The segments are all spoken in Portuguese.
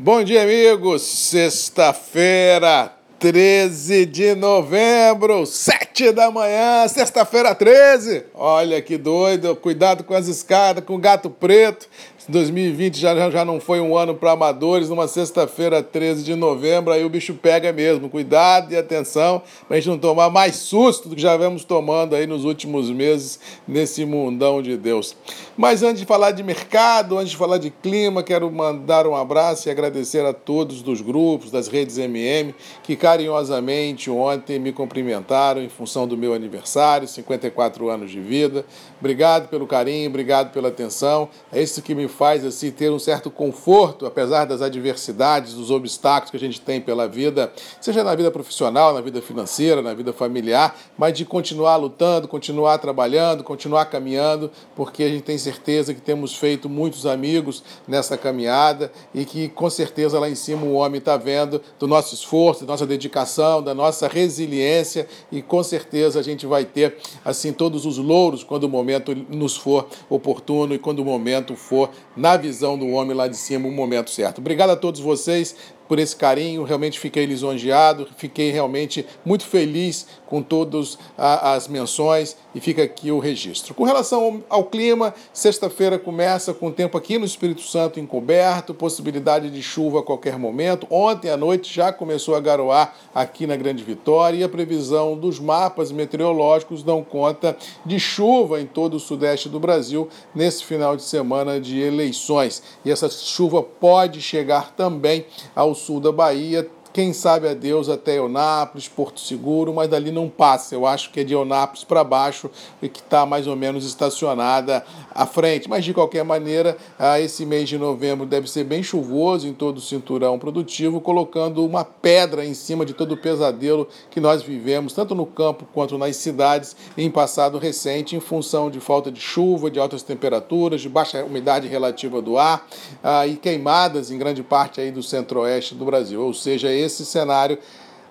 Bom dia, amigos. Sexta-feira, 13 de novembro, 7 da manhã, sexta-feira 13. Olha que doido, cuidado com as escadas, com o gato preto. 2020 já, já não foi um ano para amadores, numa sexta-feira, 13 de novembro, aí o bicho pega mesmo. Cuidado e atenção para a gente não tomar mais susto do que já vemos tomando aí nos últimos meses nesse mundão de Deus. Mas antes de falar de mercado, antes de falar de clima, quero mandar um abraço e agradecer a todos dos grupos, das redes MM, que carinhosamente ontem me cumprimentaram em função do meu aniversário, 54 anos de vida. Obrigado pelo carinho, obrigado pela atenção. É isso que me faz assim ter um certo conforto, apesar das adversidades, dos obstáculos que a gente tem pela vida, seja na vida profissional, na vida financeira, na vida familiar, mas de continuar lutando, continuar trabalhando, continuar caminhando, porque a gente tem certeza que temos feito muitos amigos nessa caminhada e que com certeza lá em cima o homem está vendo do nosso esforço, da nossa dedicação, da nossa resiliência e com certeza a gente vai ter assim todos os louros quando o momento nos for oportuno e quando o momento for na visão do homem lá de cima, o momento certo. Obrigado a todos vocês por esse carinho, realmente fiquei lisonjeado, fiquei realmente muito feliz com todas as menções e fica aqui o registro. Com relação ao clima, sexta-feira começa com o tempo aqui no Espírito Santo encoberto, possibilidade de chuva a qualquer momento. Ontem à noite já começou a garoar aqui na Grande Vitória e a previsão dos mapas meteorológicos dão conta de chuva em todo o sudeste do Brasil nesse final de semana de eleições. E essa chuva pode chegar também ao sul da Bahia, quem sabe a Deus até Eunápolis, Porto Seguro, mas dali não passa. Eu acho que é de Eunápolis para baixo e que está mais ou menos estacionada à frente. Mas de qualquer maneira, ah, esse mês de novembro deve ser bem chuvoso em todo o cinturão produtivo, colocando uma pedra em cima de todo o pesadelo que nós vivemos, tanto no campo quanto nas cidades, em passado recente, em função de falta de chuva, de altas temperaturas, de baixa umidade relativa do ar ah, e queimadas em grande parte aí do centro-oeste do Brasil. Ou seja, esse cenário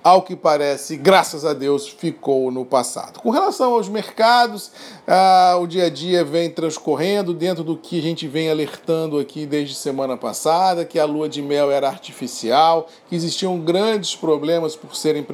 ao que parece, graças a Deus, ficou no passado. Com relação aos mercados, ah, o dia a dia vem transcorrendo dentro do que a gente vem alertando aqui desde semana passada, que a lua de mel era artificial, que existiam grandes problemas por serem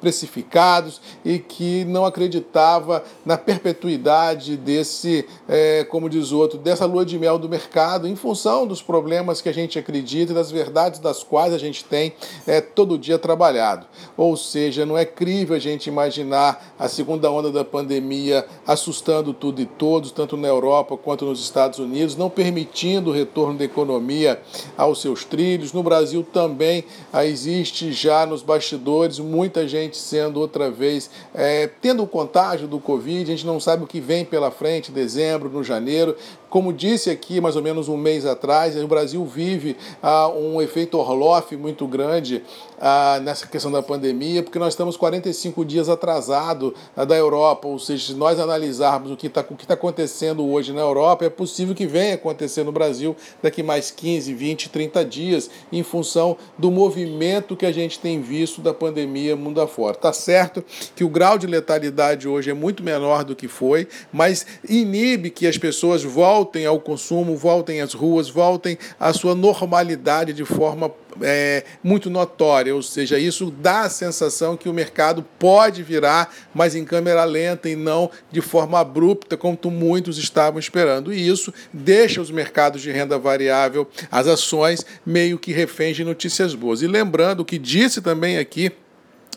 precificados e que não acreditava na perpetuidade desse, é, como diz o outro, dessa lua de mel do mercado, em função dos problemas que a gente acredita e das verdades das quais a gente tem é, todo dia trabalhado. Ou seja, não é crível a gente imaginar a segunda onda da pandemia assustando tudo e todos, tanto na Europa quanto nos Estados Unidos, não permitindo o retorno da economia aos seus trilhos. No Brasil também ah, existe já nos bastidores muita gente sendo outra vez, é, tendo o contágio do Covid, a gente não sabe o que vem pela frente, dezembro, no janeiro. Como disse aqui mais ou menos um mês atrás, o Brasil vive ah, um efeito Orloff muito grande ah, nessa questão da pandemia, porque nós estamos 45 dias atrasado ah, da Europa, ou seja, se nós analisarmos o que está tá acontecendo hoje na Europa, é possível que venha acontecer no Brasil daqui mais 15, 20, 30 dias, em função do movimento que a gente tem visto da pandemia mundo afora. Tá certo que o grau de letalidade hoje é muito menor do que foi, mas inibe que as pessoas voltem ao consumo, voltem às ruas, voltem à sua normalidade de forma é, muito notória, ou seja, isso dá a sensação que o mercado pode virar, mas em câmera lenta e não de forma abrupta, como muitos estavam esperando. E isso deixa os mercados de renda variável, as ações, meio que reféns de notícias boas. E lembrando que disse também aqui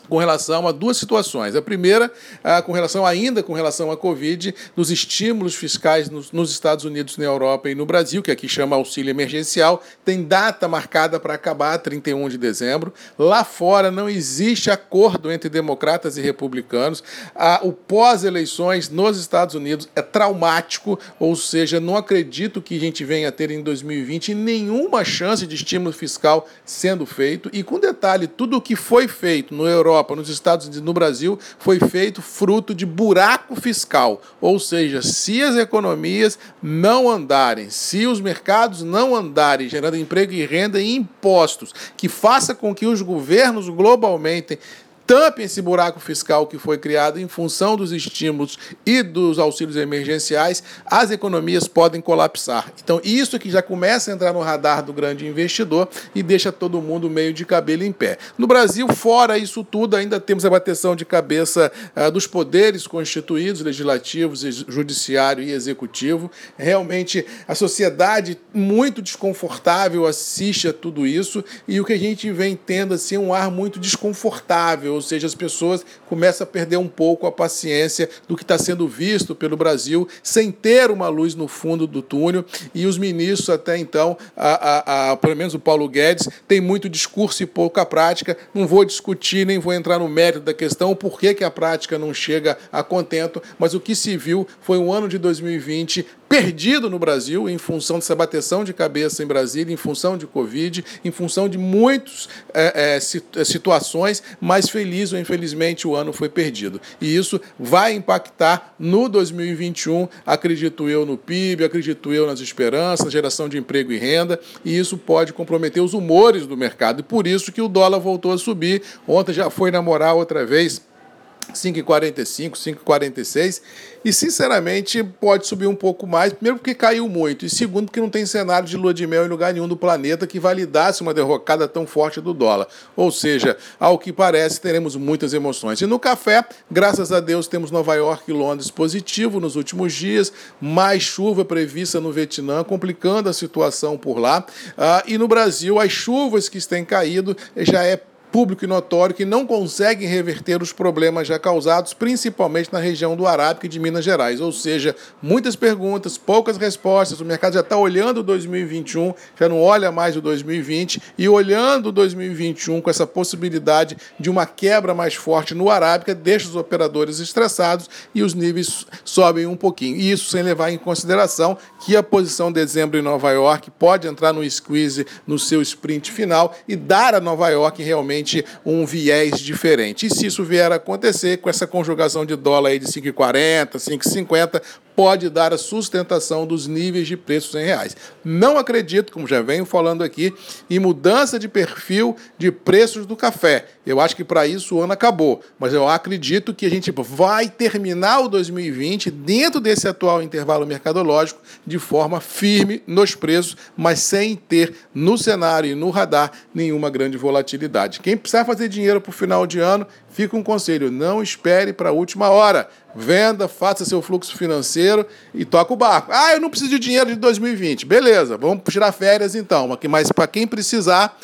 com relação a duas situações. A primeira, ah, com relação ainda com relação à Covid, dos estímulos fiscais nos, Estados Unidos, na Europa e no Brasil, que aqui chama auxílio emergencial, tem data marcada para acabar 31 de dezembro. Lá fora não existe acordo entre democratas e republicanos. Ah, o pós-eleições nos Estados Unidos é traumático, ou seja, não acredito que a gente venha a ter em 2020 nenhuma chance de estímulo fiscal sendo feito. E com detalhe, tudo o que foi feito no Europa Europa, nos Estados Unidos, no Brasil, foi feito fruto de buraco fiscal. Ou seja, se as economias não andarem, se os mercados não andarem, gerando emprego e renda e impostos, que faça com que os governos globalmente tampem esse buraco fiscal que foi criado em função dos estímulos e dos auxílios emergenciais, as economias podem colapsar. Então, isso que já começa a entrar no radar do grande investidor e deixa todo mundo meio de cabelo em pé. No Brasil, fora isso tudo, ainda temos a bateção de cabeça ah, dos poderes constituídos, legislativos, judiciário e executivo. Realmente, a sociedade muito desconfortável assiste a tudo isso e o que a gente vem tendo assim, é um ar muito desconfortável ou seja, as pessoas começam a perder um pouco a paciência do que está sendo visto pelo Brasil, sem ter uma luz no fundo do túnel, e os ministros, até então, a, a, a, pelo menos o Paulo Guedes, tem muito discurso e pouca prática. Não vou discutir, nem vou entrar no mérito da questão, por que, que a prática não chega a contento, mas o que se viu foi um ano de 2020 perdido no Brasil em função dessa bateção de cabeça em Brasília, em função de Covid, em função de muitas é, é, situações, mas feliz ou infelizmente o ano foi perdido. E isso vai impactar no 2021, acredito eu, no PIB, acredito eu nas esperanças, geração de emprego e renda, e isso pode comprometer os humores do mercado. E por isso que o dólar voltou a subir. Ontem já foi namorar outra vez 5,45, 5,46 e sinceramente pode subir um pouco mais, primeiro porque caiu muito e segundo porque não tem cenário de lua de mel em lugar nenhum do planeta que validasse uma derrocada tão forte do dólar. Ou seja, ao que parece, teremos muitas emoções. E no café, graças a Deus, temos Nova York e Londres positivo nos últimos dias, mais chuva prevista no Vietnã, complicando a situação por lá. Ah, e no Brasil, as chuvas que têm caído já é público e notório que não conseguem reverter os problemas já causados, principalmente na região do Arábica e de Minas Gerais. Ou seja, muitas perguntas, poucas respostas. O mercado já está olhando o 2021, já não olha mais o 2020, e olhando o 2021 com essa possibilidade de uma quebra mais forte no Arábica, deixa os operadores estressados e os níveis sobem um pouquinho. E isso sem levar em consideração que a posição de dezembro em Nova York pode entrar no squeeze no seu sprint final e dar a Nova York realmente um viés diferente. E se isso vier a acontecer, com essa conjugação de dólar aí de 5,40, 5,50, pode dar a sustentação dos níveis de preços em reais. Não acredito, como já venho falando aqui, em mudança de perfil de preços do café. Eu acho que para isso o ano acabou, mas eu acredito que a gente vai terminar o 2020 dentro desse atual intervalo mercadológico de forma firme nos preços, mas sem ter no cenário e no radar nenhuma grande volatilidade. Quem precisar fazer dinheiro para o final de ano, fica um conselho: não espere para a última hora. Venda, faça seu fluxo financeiro e toca o barco. Ah, eu não preciso de dinheiro de 2020. Beleza, vamos tirar férias então. Mas para quem precisar,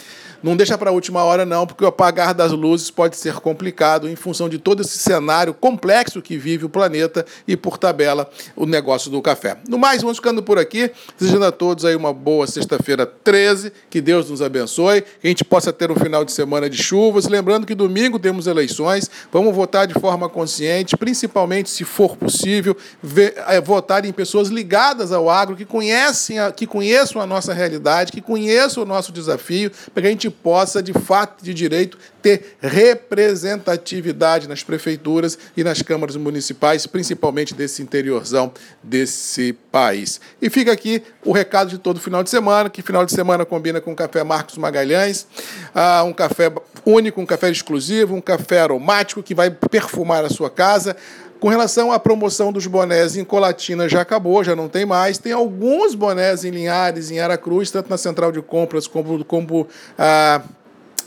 não deixa para a última hora, não, porque o apagar das luzes pode ser complicado em função de todo esse cenário complexo que vive o planeta e, por tabela, o negócio do café. No mais, vamos ficando por aqui. Desejando a todos aí uma boa sexta-feira 13. Que Deus nos abençoe. Que a gente possa ter um final de semana de chuvas. Lembrando que domingo temos eleições. Vamos votar de forma consciente, principalmente se for possível, ver, é, votar em pessoas ligadas ao agro, que conhecem, a, que conheçam a nossa realidade, que conheçam o nosso desafio, para que a gente possa, de fato, de direito, ter representatividade nas prefeituras e nas câmaras municipais, principalmente desse interiorzão desse país. E fica aqui o recado de todo final de semana, que final de semana combina com o Café Marcos Magalhães, ah, um café único, um café exclusivo, um café aromático que vai perfumar a sua casa. Com relação à promoção dos bonés em Colatina, já acabou, já não tem mais. Tem alguns bonés em Linhares, em Aracruz, tanto na central de compras como, como ah,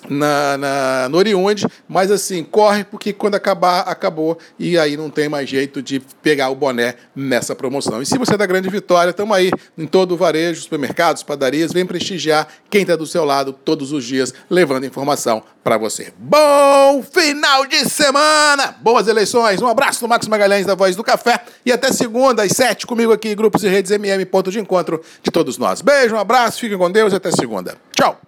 na, na, no Oriunde, mas assim, corre porque quando acabar, acabou e aí não tem mais jeito de pegar o boné nessa promoção. E se você é da Grande Vitória, estamos aí em todo o varejo, supermercados, padarias, vem prestigiar quem está do seu lado todos os dias, levando informação para você. Bom final de semana! Boas eleições! Um abraço do Max Magalhães, da Voz do Café, e até segunda, às sete, comigo aqui, Grupos e Redes MM, ponto de encontro de todos nós. Beijo, um abraço, fiquem com Deus e até segunda. Tchau!